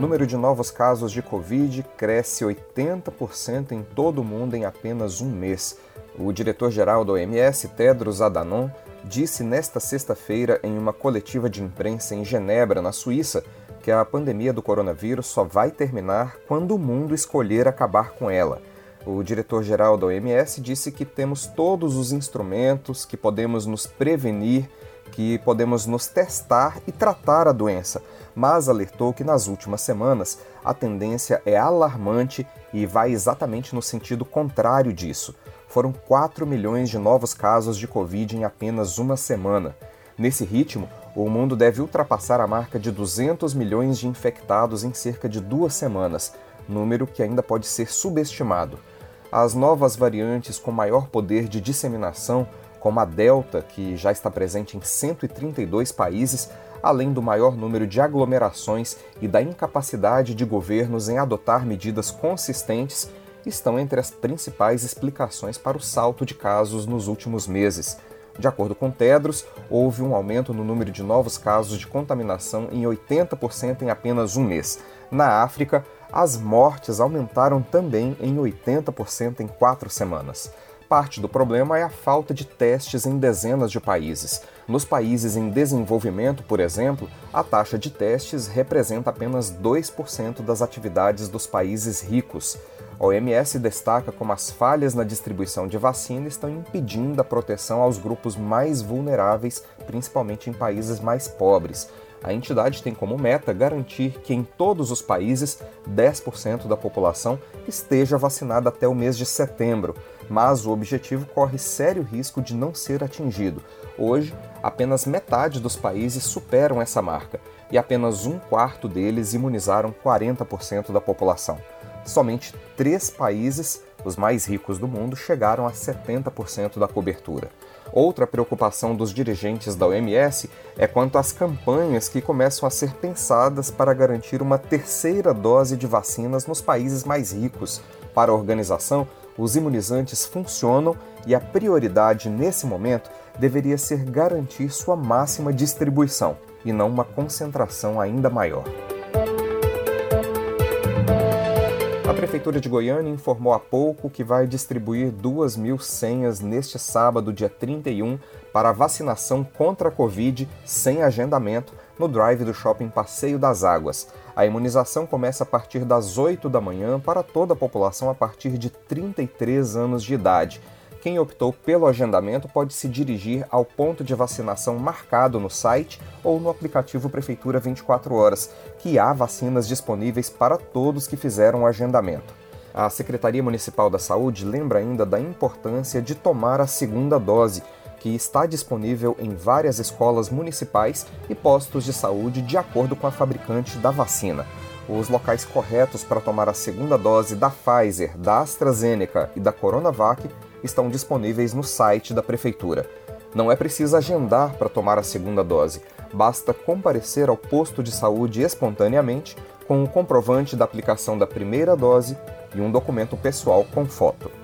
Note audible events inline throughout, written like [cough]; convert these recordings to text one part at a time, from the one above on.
O número de novos casos de Covid cresce 80% em todo o mundo em apenas um mês. O diretor-geral da OMS, Tedros Adhanom, disse nesta sexta-feira em uma coletiva de imprensa em Genebra, na Suíça, que a pandemia do coronavírus só vai terminar quando o mundo escolher acabar com ela. O diretor-geral da OMS disse que temos todos os instrumentos, que podemos nos prevenir, que podemos nos testar e tratar a doença, mas alertou que nas últimas semanas a tendência é alarmante e vai exatamente no sentido contrário disso. Foram 4 milhões de novos casos de Covid em apenas uma semana. Nesse ritmo, o mundo deve ultrapassar a marca de 200 milhões de infectados em cerca de duas semanas, número que ainda pode ser subestimado. As novas variantes com maior poder de disseminação, como a Delta, que já está presente em 132 países, além do maior número de aglomerações e da incapacidade de governos em adotar medidas consistentes, estão entre as principais explicações para o salto de casos nos últimos meses. De acordo com Tedros, houve um aumento no número de novos casos de contaminação em 80% em apenas um mês. Na África, as mortes aumentaram também em 80% em quatro semanas. Parte do problema é a falta de testes em dezenas de países. Nos países em desenvolvimento, por exemplo, a taxa de testes representa apenas 2% das atividades dos países ricos. A OMS destaca como as falhas na distribuição de vacina estão impedindo a proteção aos grupos mais vulneráveis, principalmente em países mais pobres. A entidade tem como meta garantir que em todos os países 10% da população esteja vacinada até o mês de setembro, mas o objetivo corre sério risco de não ser atingido. Hoje, apenas metade dos países superam essa marca e apenas um quarto deles imunizaram 40% da população. Somente três países, os mais ricos do mundo, chegaram a 70% da cobertura. Outra preocupação dos dirigentes da OMS é quanto às campanhas que começam a ser pensadas para garantir uma terceira dose de vacinas nos países mais ricos. Para a organização, os imunizantes funcionam e a prioridade nesse momento deveria ser garantir sua máxima distribuição e não uma concentração ainda maior. A Prefeitura de Goiânia informou há pouco que vai distribuir 2 mil senhas neste sábado, dia 31, para vacinação contra a Covid sem agendamento no drive do Shopping Passeio das Águas. A imunização começa a partir das 8 da manhã para toda a população a partir de 33 anos de idade. Quem optou pelo agendamento pode se dirigir ao ponto de vacinação marcado no site ou no aplicativo Prefeitura 24 Horas, que há vacinas disponíveis para todos que fizeram o agendamento. A Secretaria Municipal da Saúde lembra ainda da importância de tomar a segunda dose, que está disponível em várias escolas municipais e postos de saúde de acordo com a fabricante da vacina. Os locais corretos para tomar a segunda dose da Pfizer, da AstraZeneca e da Coronavac estão disponíveis no site da Prefeitura. Não é preciso agendar para tomar a segunda dose, basta comparecer ao posto de saúde espontaneamente com o comprovante da aplicação da primeira dose e um documento pessoal com foto.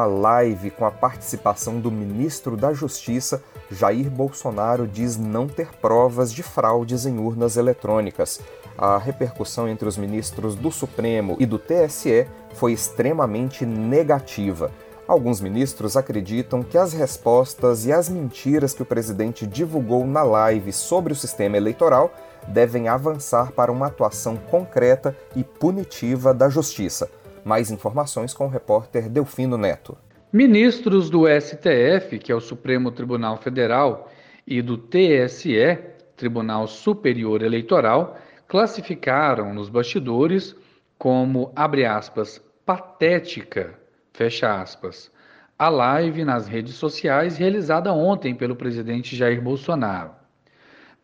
Uma live com a participação do ministro da Justiça, Jair Bolsonaro diz não ter provas de fraudes em urnas eletrônicas a repercussão entre os ministros do Supremo e do TSE foi extremamente negativa. Alguns ministros acreditam que as respostas e as mentiras que o presidente divulgou na live sobre o sistema eleitoral devem avançar para uma atuação concreta e punitiva da Justiça. Mais informações com o repórter Delfino Neto. Ministros do STF, que é o Supremo Tribunal Federal, e do TSE, Tribunal Superior Eleitoral, classificaram nos bastidores como, abre aspas, patética, fecha aspas, a live nas redes sociais realizada ontem pelo presidente Jair Bolsonaro.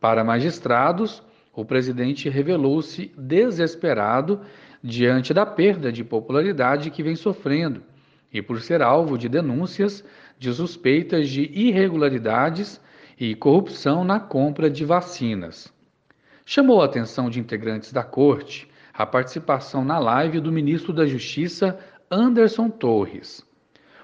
Para magistrados, o presidente revelou-se desesperado diante da perda de popularidade que vem sofrendo e por ser alvo de denúncias de suspeitas de irregularidades e corrupção na compra de vacinas. Chamou a atenção de integrantes da corte a participação na live do ministro da Justiça, Anderson Torres.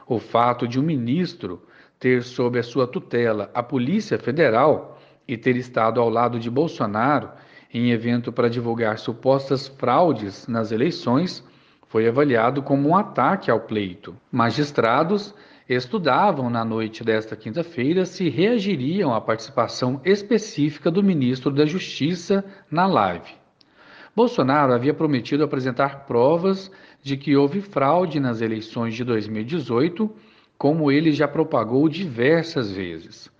O fato de um ministro ter sob a sua tutela a Polícia Federal e ter estado ao lado de Bolsonaro em evento para divulgar supostas fraudes nas eleições foi avaliado como um ataque ao pleito. Magistrados estudavam na noite desta quinta-feira se reagiriam à participação específica do ministro da Justiça na live. Bolsonaro havia prometido apresentar provas de que houve fraude nas eleições de 2018, como ele já propagou diversas vezes.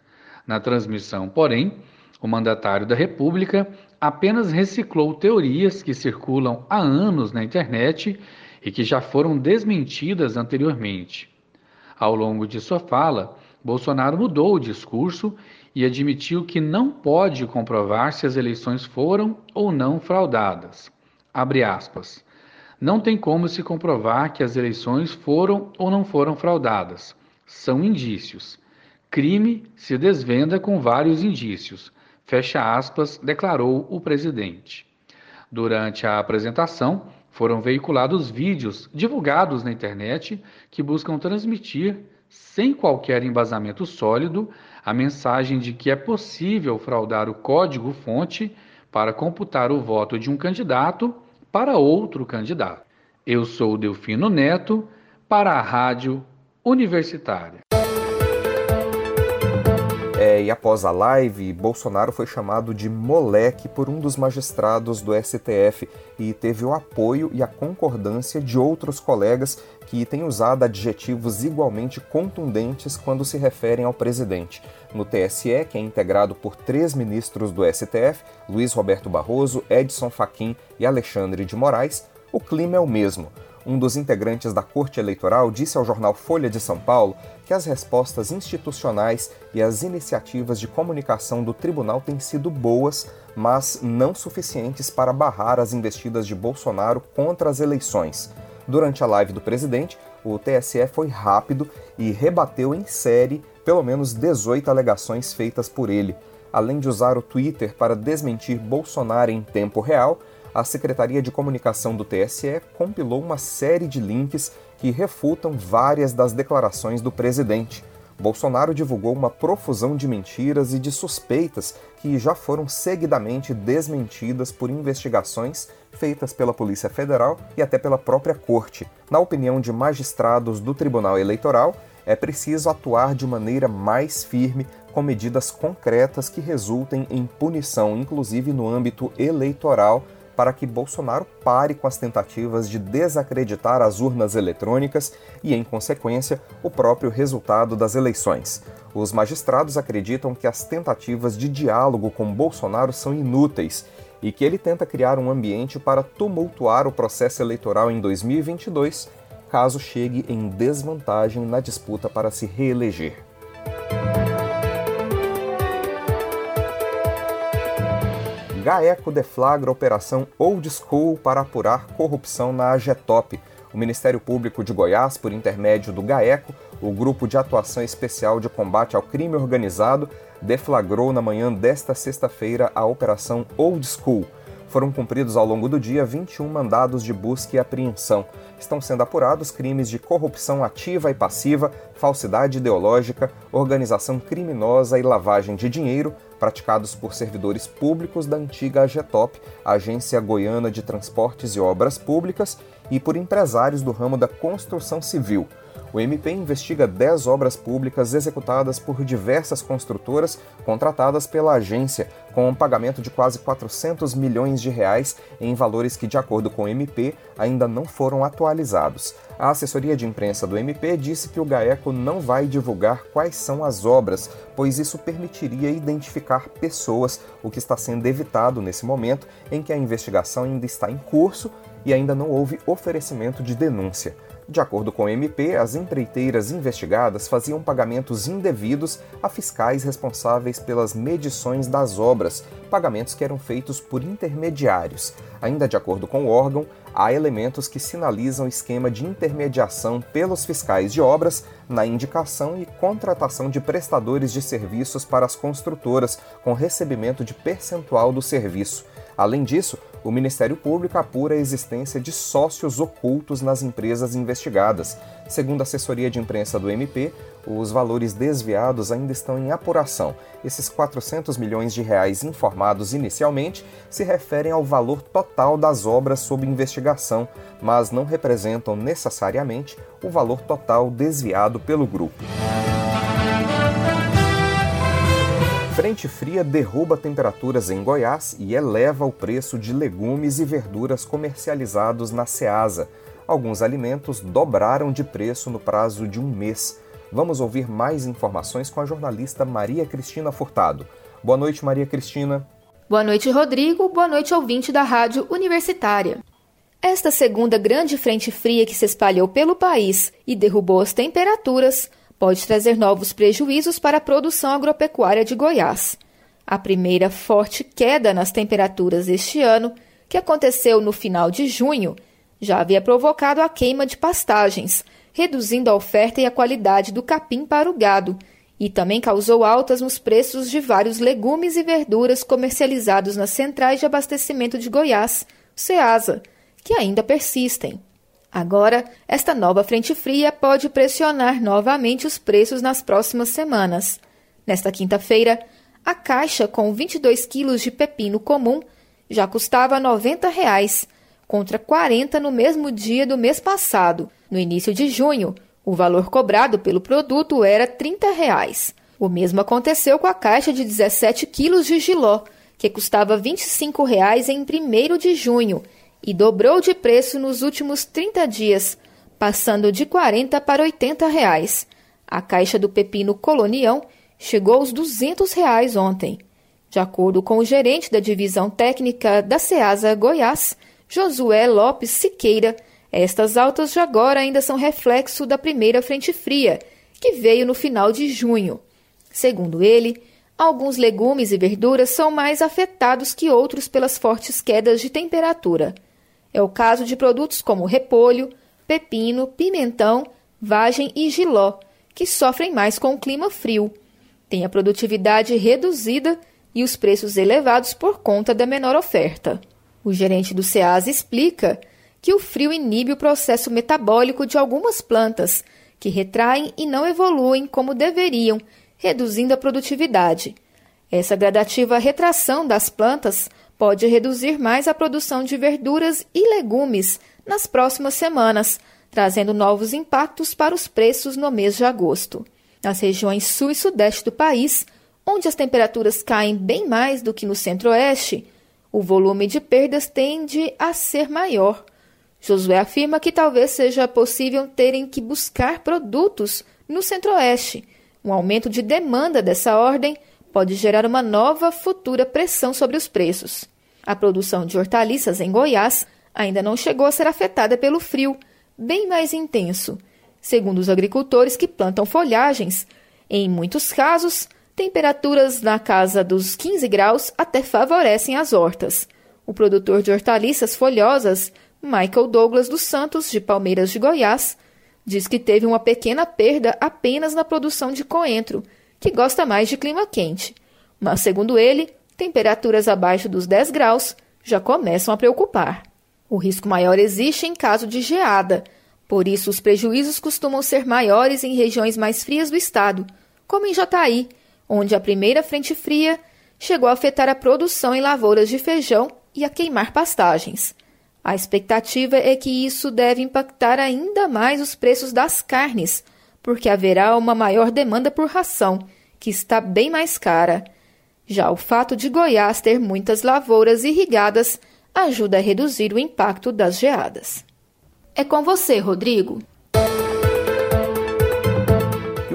Na transmissão, porém, o mandatário da República apenas reciclou teorias que circulam há anos na internet e que já foram desmentidas anteriormente. Ao longo de sua fala, Bolsonaro mudou o discurso e admitiu que não pode comprovar se as eleições foram ou não fraudadas. Abre aspas. Não tem como se comprovar que as eleições foram ou não foram fraudadas. São indícios. Crime se desvenda com vários indícios. Fecha aspas, declarou o presidente. Durante a apresentação, foram veiculados vídeos divulgados na internet que buscam transmitir, sem qualquer embasamento sólido, a mensagem de que é possível fraudar o código-fonte para computar o voto de um candidato para outro candidato. Eu sou Delfino Neto, para a Rádio Universitária. E após a live, Bolsonaro foi chamado de moleque por um dos magistrados do STF e teve o apoio e a concordância de outros colegas que têm usado adjetivos igualmente contundentes quando se referem ao presidente. No TSE, que é integrado por três ministros do STF, Luiz Roberto Barroso, Edson Fachin e Alexandre de Moraes, o clima é o mesmo um dos integrantes da Corte Eleitoral disse ao jornal Folha de São Paulo que as respostas institucionais e as iniciativas de comunicação do tribunal têm sido boas, mas não suficientes para barrar as investidas de Bolsonaro contra as eleições. Durante a live do presidente, o TSE foi rápido e rebateu em série pelo menos 18 alegações feitas por ele. Além de usar o Twitter para desmentir Bolsonaro em tempo real, a Secretaria de Comunicação do TSE compilou uma série de links que refutam várias das declarações do presidente. Bolsonaro divulgou uma profusão de mentiras e de suspeitas que já foram seguidamente desmentidas por investigações feitas pela Polícia Federal e até pela própria Corte. Na opinião de magistrados do Tribunal Eleitoral, é preciso atuar de maneira mais firme com medidas concretas que resultem em punição, inclusive no âmbito eleitoral, para que Bolsonaro pare com as tentativas de desacreditar as urnas eletrônicas e, em consequência, o próprio resultado das eleições. Os magistrados acreditam que as tentativas de diálogo com Bolsonaro são inúteis e que ele tenta criar um ambiente para tumultuar o processo eleitoral em 2022, caso chegue em desvantagem na disputa para se reeleger. GAECO deflagra operação Old School para apurar corrupção na AGETOP. O Ministério Público de Goiás, por intermédio do GAECO, o Grupo de Atuação Especial de Combate ao Crime Organizado, deflagrou na manhã desta sexta-feira a Operação Old School. Foram cumpridos ao longo do dia 21 mandados de busca e apreensão. Estão sendo apurados crimes de corrupção ativa e passiva, falsidade ideológica, organização criminosa e lavagem de dinheiro, praticados por servidores públicos da antiga AGETOP, Agência Goiana de Transportes e Obras Públicas, e por empresários do ramo da construção civil. O MP investiga 10 obras públicas executadas por diversas construtoras contratadas pela agência, com um pagamento de quase 400 milhões de reais em valores que, de acordo com o MP, ainda não foram atualizados. A assessoria de imprensa do MP disse que o GAECO não vai divulgar quais são as obras, pois isso permitiria identificar pessoas, o que está sendo evitado nesse momento em que a investigação ainda está em curso e ainda não houve oferecimento de denúncia. De acordo com o MP, as empreiteiras investigadas faziam pagamentos indevidos a fiscais responsáveis pelas medições das obras, pagamentos que eram feitos por intermediários. Ainda de acordo com o órgão, há elementos que sinalizam esquema de intermediação pelos fiscais de obras na indicação e contratação de prestadores de serviços para as construtoras, com recebimento de percentual do serviço. Além disso, o Ministério Público apura a existência de sócios ocultos nas empresas investigadas. Segundo a assessoria de imprensa do MP, os valores desviados ainda estão em apuração. Esses 400 milhões de reais informados inicialmente se referem ao valor total das obras sob investigação, mas não representam necessariamente o valor total desviado pelo grupo. Frente fria derruba temperaturas em Goiás e eleva o preço de legumes e verduras comercializados na Ceasa. Alguns alimentos dobraram de preço no prazo de um mês. Vamos ouvir mais informações com a jornalista Maria Cristina Furtado. Boa noite, Maria Cristina. Boa noite, Rodrigo. Boa noite, ouvinte da Rádio Universitária. Esta segunda grande frente fria que se espalhou pelo país e derrubou as temperaturas pode trazer novos prejuízos para a produção agropecuária de Goiás. A primeira forte queda nas temperaturas este ano, que aconteceu no final de junho, já havia provocado a queima de pastagens, reduzindo a oferta e a qualidade do capim para o gado, e também causou altas nos preços de vários legumes e verduras comercializados nas centrais de abastecimento de Goiás, CEASA, que ainda persistem. Agora, esta nova frente fria pode pressionar novamente os preços nas próximas semanas. Nesta quinta-feira, a caixa com 22 quilos de pepino comum já custava 90 reais, contra 40 no mesmo dia do mês passado. No início de junho, o valor cobrado pelo produto era 30 reais. O mesmo aconteceu com a caixa de 17 quilos de giló, que custava 25 reais em 1 de junho e dobrou de preço nos últimos 30 dias, passando de 40 para 80 reais. A caixa do pepino colonião chegou aos 200 reais ontem. De acordo com o gerente da divisão técnica da Ceasa Goiás, Josué Lopes Siqueira, estas altas de agora ainda são reflexo da primeira frente fria, que veio no final de junho. Segundo ele, alguns legumes e verduras são mais afetados que outros pelas fortes quedas de temperatura. É o caso de produtos como repolho, pepino, pimentão, vagem e giló, que sofrem mais com o clima frio. Tem a produtividade reduzida e os preços elevados por conta da menor oferta. O gerente do SEAS explica que o frio inibe o processo metabólico de algumas plantas, que retraem e não evoluem como deveriam, reduzindo a produtividade. Essa gradativa retração das plantas pode reduzir mais a produção de verduras e legumes nas próximas semanas, trazendo novos impactos para os preços no mês de agosto. Nas regiões sul e sudeste do país, onde as temperaturas caem bem mais do que no centro-oeste, o volume de perdas tende a ser maior. Josué afirma que talvez seja possível terem que buscar produtos no centro-oeste. Um aumento de demanda dessa ordem pode gerar uma nova futura pressão sobre os preços. A produção de hortaliças em Goiás ainda não chegou a ser afetada pelo frio, bem mais intenso. Segundo os agricultores que plantam folhagens, em muitos casos, temperaturas na casa dos 15 graus até favorecem as hortas. O produtor de hortaliças folhosas, Michael Douglas dos Santos, de Palmeiras de Goiás, diz que teve uma pequena perda apenas na produção de coentro, que gosta mais de clima quente. Mas, segundo ele, temperaturas abaixo dos 10 graus já começam a preocupar. O risco maior existe em caso de geada, por isso os prejuízos costumam ser maiores em regiões mais frias do estado, como em Jataí, onde a primeira frente fria chegou a afetar a produção em lavouras de feijão e a queimar pastagens. A expectativa é que isso deve impactar ainda mais os preços das carnes, porque haverá uma maior demanda por ração, que está bem mais cara. Já o fato de Goiás ter muitas lavouras irrigadas ajuda a reduzir o impacto das geadas. É com você, Rodrigo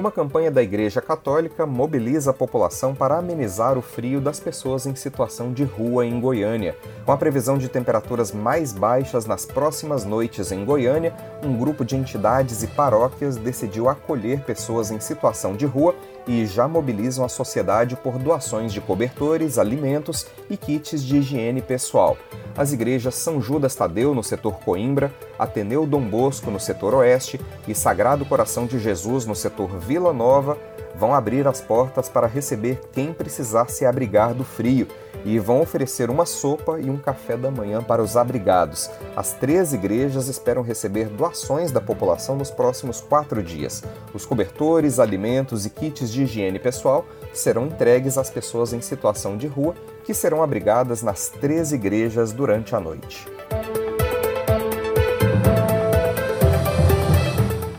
Uma campanha da Igreja Católica mobiliza a população para amenizar o frio das pessoas em situação de rua em Goiânia. Com a previsão de temperaturas mais baixas nas próximas noites em Goiânia, um grupo de entidades e paróquias decidiu acolher pessoas em situação de rua e já mobilizam a sociedade por doações de cobertores, alimentos e kits de higiene pessoal. As igrejas São Judas Tadeu, no setor Coimbra, Ateneu Dom Bosco, no setor Oeste, e Sagrado Coração de Jesus, no setor Vila Nova, vão abrir as portas para receber quem precisar se abrigar do frio e vão oferecer uma sopa e um café da manhã para os abrigados. As três igrejas esperam receber doações da população nos próximos quatro dias. Os cobertores, alimentos e kits de higiene pessoal serão entregues às pessoas em situação de rua que serão abrigadas nas três igrejas durante a noite.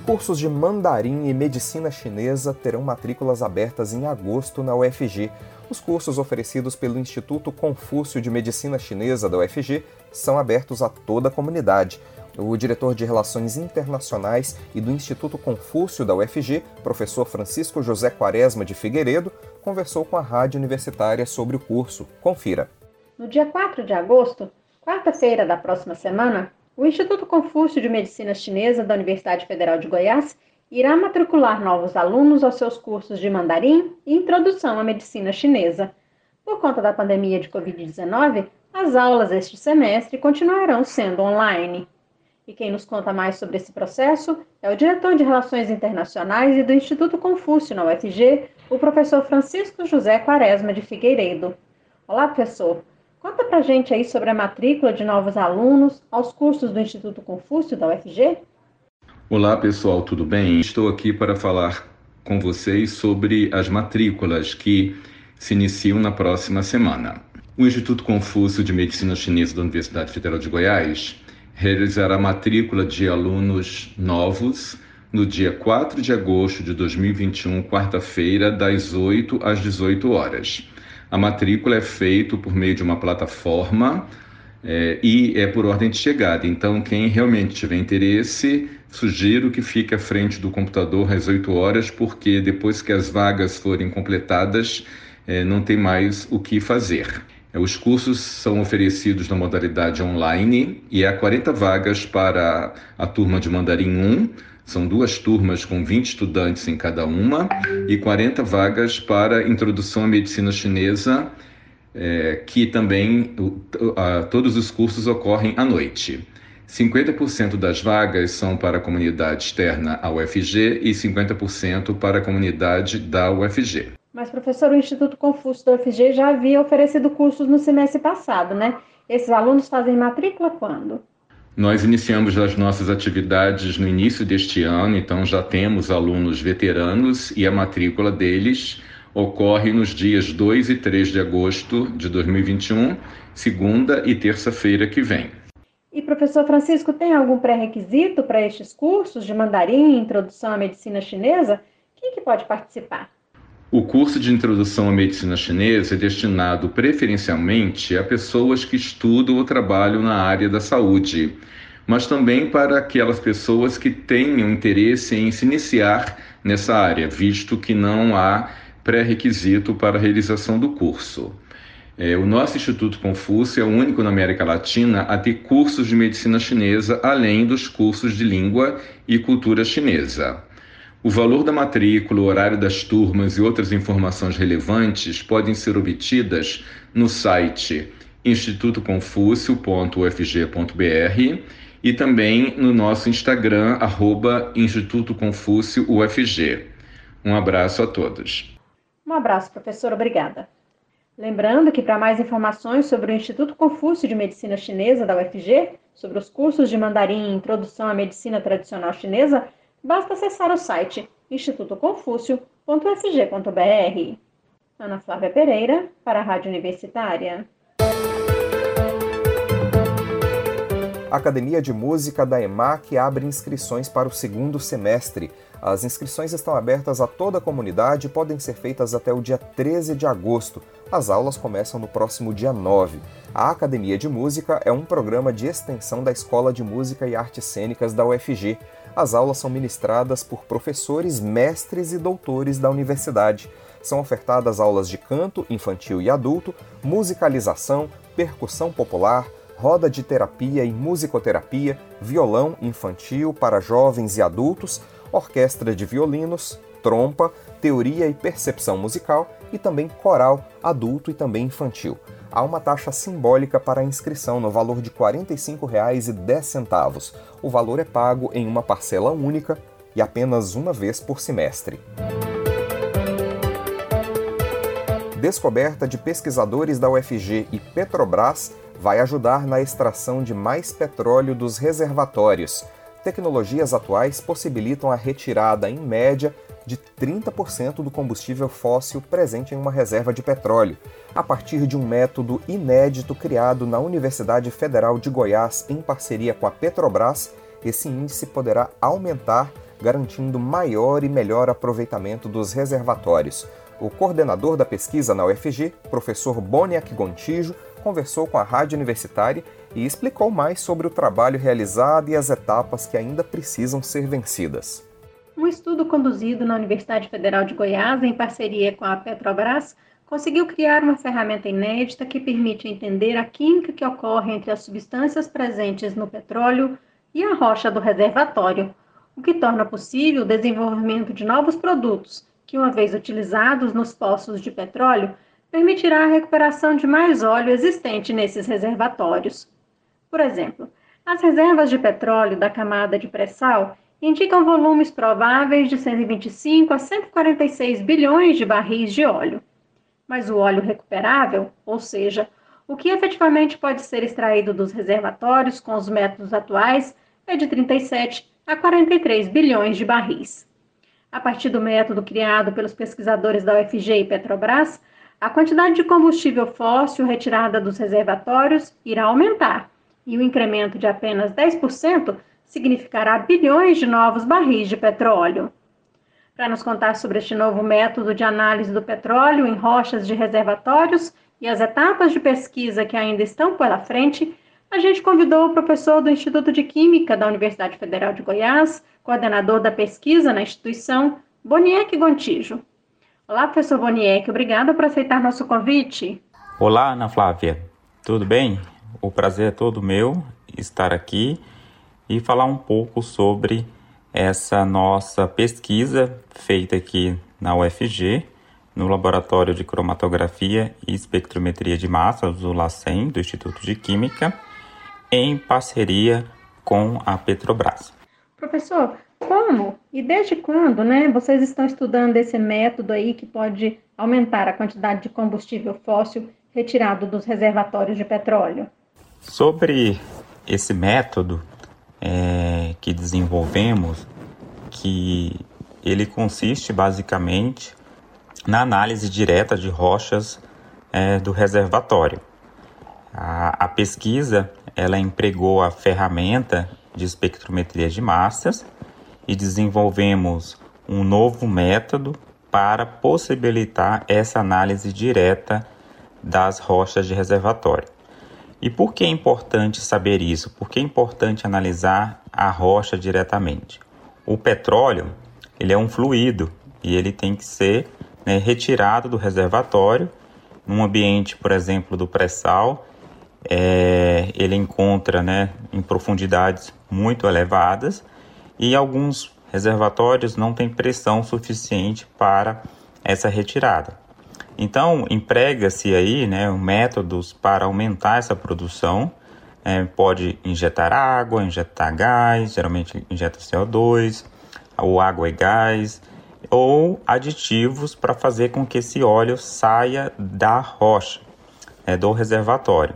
Cursos de mandarim e medicina chinesa terão matrículas abertas em agosto na UFG. Os cursos oferecidos pelo Instituto Confúcio de Medicina Chinesa da UFG são abertos a toda a comunidade. O diretor de Relações Internacionais e do Instituto Confúcio da UFG, professor Francisco José Quaresma de Figueiredo, conversou com a rádio universitária sobre o curso. Confira. No dia 4 de agosto, quarta-feira da próxima semana, o Instituto Confúcio de Medicina Chinesa da Universidade Federal de Goiás irá matricular novos alunos aos seus cursos de mandarim e introdução à medicina chinesa. Por conta da pandemia de Covid-19, as aulas este semestre continuarão sendo online. E quem nos conta mais sobre esse processo é o diretor de Relações Internacionais e do Instituto Confúcio na UFG, o professor Francisco José Quaresma de Figueiredo. Olá, professor. Conta pra gente aí sobre a matrícula de novos alunos aos cursos do Instituto Confúcio da UFG. Olá, pessoal, tudo bem? Estou aqui para falar com vocês sobre as matrículas que se iniciam na próxima semana. O Instituto Confúcio de Medicina Chinesa da Universidade Federal de Goiás realizará a matrícula de alunos novos no dia 4 de agosto de 2021, quarta-feira, das 8 às 18 horas. A matrícula é feita por meio de uma plataforma é, e é por ordem de chegada. Então, quem realmente tiver interesse, sugiro que fique à frente do computador às 8 horas, porque depois que as vagas forem completadas, é, não tem mais o que fazer. É, os cursos são oferecidos na modalidade online e há 40 vagas para a turma de Mandarim 1, são duas turmas com 20 estudantes em cada uma e 40 vagas para introdução à medicina chinesa, é, que também todos os cursos ocorrem à noite. 50% das vagas são para a comunidade externa à UFG e 50% para a comunidade da UFG. Mas, professor, o Instituto Confúcio da UFG já havia oferecido cursos no semestre passado, né? Esses alunos fazem matrícula quando? Nós iniciamos as nossas atividades no início deste ano, então já temos alunos veteranos e a matrícula deles ocorre nos dias 2 e 3 de agosto de 2021, segunda e terça-feira que vem. E professor Francisco, tem algum pré-requisito para estes cursos de mandarim e introdução à medicina chinesa? Quem que pode participar? O curso de introdução à medicina chinesa é destinado preferencialmente a pessoas que estudam ou trabalham na área da saúde, mas também para aquelas pessoas que tenham interesse em se iniciar nessa área, visto que não há pré-requisito para a realização do curso. É, o nosso Instituto Confúcio é o único na América Latina a ter cursos de medicina chinesa, além dos cursos de língua e cultura chinesa. O valor da matrícula, o horário das turmas e outras informações relevantes podem ser obtidas no site institutoconfúcio.ufg.br e também no nosso Instagram, arroba Instituto Confúcio UFG. Um abraço a todos. Um abraço, professor. Obrigada. Lembrando que para mais informações sobre o Instituto Confúcio de Medicina Chinesa da UFG, sobre os cursos de mandarim e introdução à medicina tradicional chinesa, basta acessar o site institutoconfúcio.fg.br. Ana Flávia Pereira, para a Rádio Universitária. A Academia de Música da EMAC abre inscrições para o segundo semestre. As inscrições estão abertas a toda a comunidade e podem ser feitas até o dia 13 de agosto. As aulas começam no próximo dia 9. A Academia de Música é um programa de extensão da Escola de Música e Artes Cênicas da UFG. As aulas são ministradas por professores, mestres e doutores da universidade. São ofertadas aulas de canto infantil e adulto, musicalização, percussão popular, roda de terapia e musicoterapia, violão infantil para jovens e adultos, orquestra de violinos, trompa, teoria e percepção musical e também coral adulto e também infantil. Há uma taxa simbólica para a inscrição no valor de R$ 45,10. O valor é pago em uma parcela única e apenas uma vez por semestre. Descoberta de pesquisadores da UFG e Petrobras vai ajudar na extração de mais petróleo dos reservatórios. Tecnologias atuais possibilitam a retirada, em média, de 30% do combustível fóssil presente em uma reserva de petróleo, a partir de um método inédito criado na Universidade Federal de Goiás em parceria com a Petrobras. Esse índice poderá aumentar, garantindo maior e melhor aproveitamento dos reservatórios. O coordenador da pesquisa na UFG, professor Boniac Gontijo, conversou com a Rádio Universitária e explicou mais sobre o trabalho realizado e as etapas que ainda precisam ser vencidas. Um estudo conduzido na Universidade Federal de Goiás, em parceria com a Petrobras, conseguiu criar uma ferramenta inédita que permite entender a química que ocorre entre as substâncias presentes no petróleo e a rocha do reservatório, o que torna possível o desenvolvimento de novos produtos que, uma vez utilizados nos poços de petróleo, permitirá a recuperação de mais óleo existente nesses reservatórios. Por exemplo, as reservas de petróleo da camada de pré-sal indicam volumes prováveis de 125 a 146 bilhões de barris de óleo. Mas o óleo recuperável, ou seja, o que efetivamente pode ser extraído dos reservatórios com os métodos atuais, é de 37 a 43 bilhões de barris. A partir do método criado pelos pesquisadores da UFG e Petrobras, a quantidade de combustível fóssil retirada dos reservatórios irá aumentar, e o incremento de apenas 10% significará bilhões de novos barris de petróleo. Para nos contar sobre este novo método de análise do petróleo em rochas de reservatórios e as etapas de pesquisa que ainda estão pela frente, a gente convidou o professor do Instituto de Química da Universidade Federal de Goiás, coordenador da pesquisa na instituição, Boniek Gontijo. Olá, professor Boniek, obrigada por aceitar nosso convite. Olá, Ana Flávia, tudo bem? O prazer é todo meu estar aqui e falar um pouco sobre essa nossa pesquisa feita aqui na UFG, no Laboratório de Cromatografia e Espectrometria de Massas, do LACEN, do Instituto de Química, em parceria com a Petrobras. Professor, como e desde quando, né, vocês estão estudando esse método aí que pode aumentar a quantidade de combustível fóssil retirado dos reservatórios de petróleo? Sobre esse método é, que desenvolvemos, que ele consiste basicamente na análise direta de rochas é, do reservatório. A, a pesquisa ela empregou a ferramenta de espectrometria de massas e desenvolvemos um novo método para possibilitar essa análise direta das rochas de reservatório. E por que é importante saber isso? Por que é importante analisar a rocha diretamente? O petróleo ele é um fluido e ele tem que ser né, retirado do reservatório num ambiente, por exemplo, do pré-sal. É, ele encontra né, em profundidades muito elevadas e alguns reservatórios não têm pressão suficiente para essa retirada. Então, emprega-se aí né, métodos para aumentar essa produção. É, pode injetar água, injetar gás, geralmente injeta CO2, ou água e gás, ou aditivos para fazer com que esse óleo saia da rocha, é, do reservatório.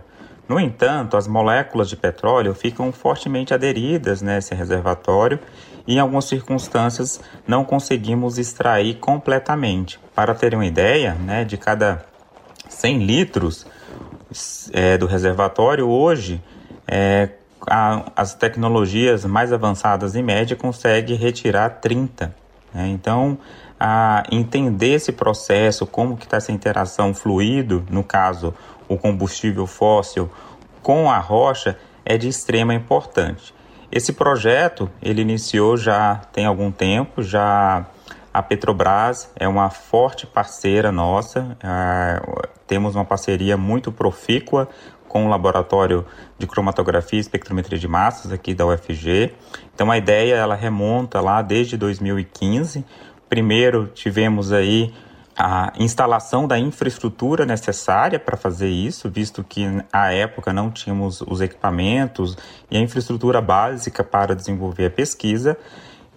No entanto, as moléculas de petróleo ficam fortemente aderidas nesse reservatório e, em algumas circunstâncias, não conseguimos extrair completamente. Para terem uma ideia, né, de cada 100 litros é, do reservatório, hoje, é, a, as tecnologias mais avançadas, em média, conseguem retirar 30. Né? Então, a entender esse processo, como que está essa interação fluido, no caso, o combustível fóssil com a rocha, é de extrema importância. Esse projeto ele iniciou já tem algum tempo, já a Petrobras é uma forte parceira nossa, uh, temos uma parceria muito profícua com o laboratório de cromatografia e espectrometria de massas aqui da UFG. Então a ideia ela remonta lá desde 2015. Primeiro tivemos aí a instalação da infraestrutura necessária para fazer isso, visto que à época não tínhamos os equipamentos e a infraestrutura básica para desenvolver a pesquisa,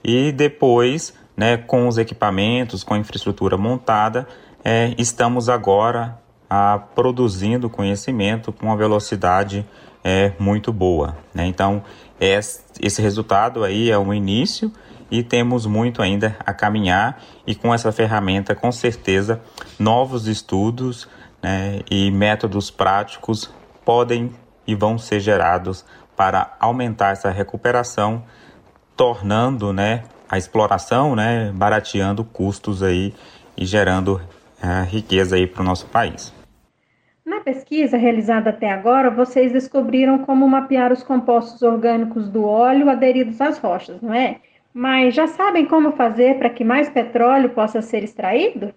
e depois, né, com os equipamentos, com a infraestrutura montada, é, estamos agora a, produzindo conhecimento com uma velocidade é, muito boa. Né? Então, esse resultado aí é o início e temos muito ainda a caminhar e com essa ferramenta com certeza novos estudos né, e métodos práticos podem e vão ser gerados para aumentar essa recuperação, tornando né, a exploração, né, barateando custos aí e gerando uh, riqueza aí para o nosso país. Na pesquisa realizada até agora, vocês descobriram como mapear os compostos orgânicos do óleo aderidos às rochas, não é? Mas já sabem como fazer para que mais petróleo possa ser extraído?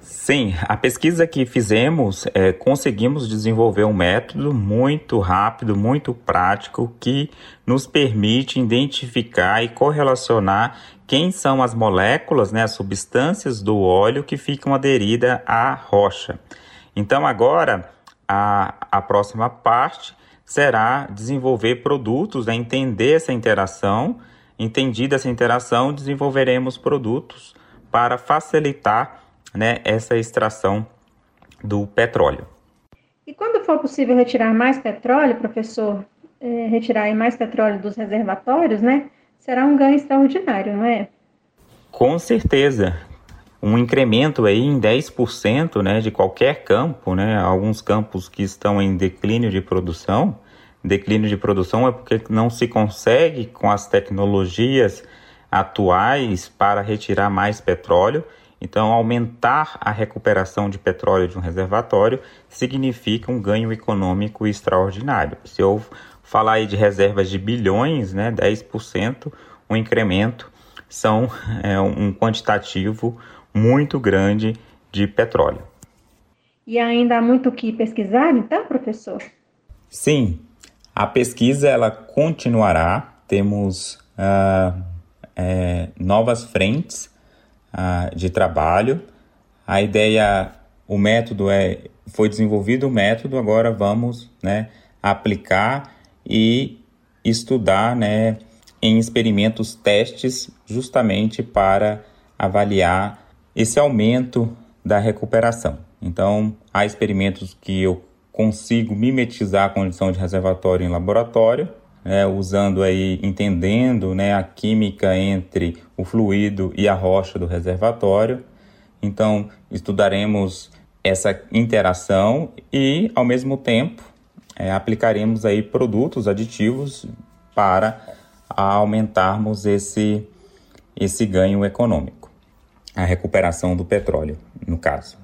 Sim, a pesquisa que fizemos, é, conseguimos desenvolver um método muito rápido, muito prático, que nos permite identificar e correlacionar quem são as moléculas, né, as substâncias do óleo que ficam aderidas à rocha. Então, agora, a, a próxima parte será desenvolver produtos, né, entender essa interação Entendida essa interação, desenvolveremos produtos para facilitar né, essa extração do petróleo. E quando for possível retirar mais petróleo, professor, é, retirar mais petróleo dos reservatórios, né, será um ganho extraordinário, não é? Com certeza. Um incremento aí em 10% né, de qualquer campo, né, alguns campos que estão em declínio de produção, declínio de produção é porque não se consegue com as tecnologias atuais para retirar mais petróleo. Então, aumentar a recuperação de petróleo de um reservatório significa um ganho econômico extraordinário. Se eu falar aí de reservas de bilhões, né, 10%, um incremento são [laughs] é, um quantitativo muito grande de petróleo. E ainda há muito o que pesquisar, então, professor? Sim, a pesquisa ela continuará, temos uh, é, novas frentes uh, de trabalho. A ideia, o método é, foi desenvolvido o método, agora vamos né, aplicar e estudar né, em experimentos testes justamente para avaliar esse aumento da recuperação. Então, há experimentos que eu consigo mimetizar a condição de reservatório em laboratório, né, usando aí, entendendo né, a química entre o fluido e a rocha do reservatório. Então, estudaremos essa interação e, ao mesmo tempo, é, aplicaremos aí produtos aditivos para aumentarmos esse, esse ganho econômico, a recuperação do petróleo, no caso.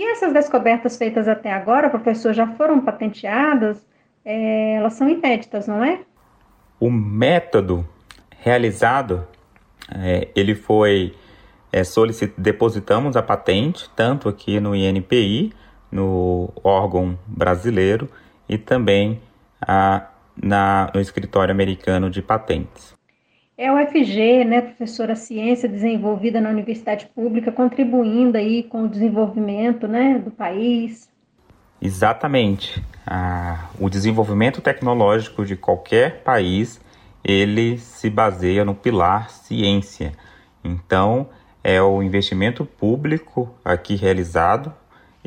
E essas descobertas feitas até agora, professor, já foram patenteadas? É, elas são inéditas, não é? O método realizado, é, ele foi é, depositamos a patente tanto aqui no INPI, no órgão brasileiro e também a, na, no escritório americano de patentes. É o FG, né, professora ciência desenvolvida na universidade pública, contribuindo aí com o desenvolvimento, né, do país. Exatamente. Ah, o desenvolvimento tecnológico de qualquer país, ele se baseia no pilar ciência. Então, é o investimento público aqui realizado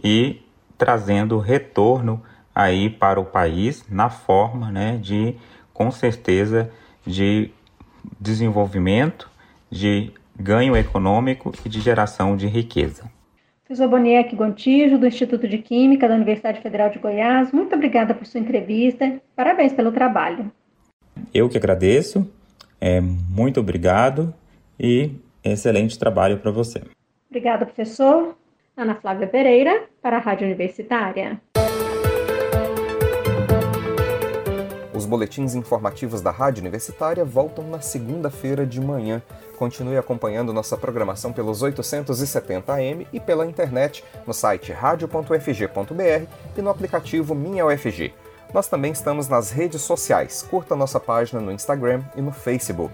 e trazendo retorno aí para o país na forma, né, de com certeza de desenvolvimento, de ganho econômico e de geração de riqueza. Professor Boniek Gontijo, do Instituto de Química da Universidade Federal de Goiás, muito obrigada por sua entrevista. Parabéns pelo trabalho. Eu que agradeço, é, muito obrigado e excelente trabalho para você. Obrigada, professor. Ana Flávia Pereira, para a Rádio Universitária. Os boletins informativos da Rádio Universitária voltam na segunda-feira de manhã. Continue acompanhando nossa programação pelos 870 AM e pela internet no site radio.fg.br e no aplicativo Minha UFG. Nós também estamos nas redes sociais. Curta nossa página no Instagram e no Facebook.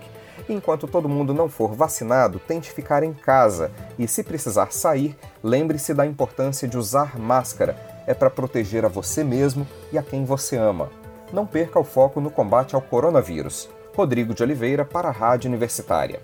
Enquanto todo mundo não for vacinado, tente ficar em casa e, se precisar sair, lembre-se da importância de usar máscara. É para proteger a você mesmo e a quem você ama. Não perca o foco no combate ao coronavírus. Rodrigo de Oliveira para a Rádio Universitária.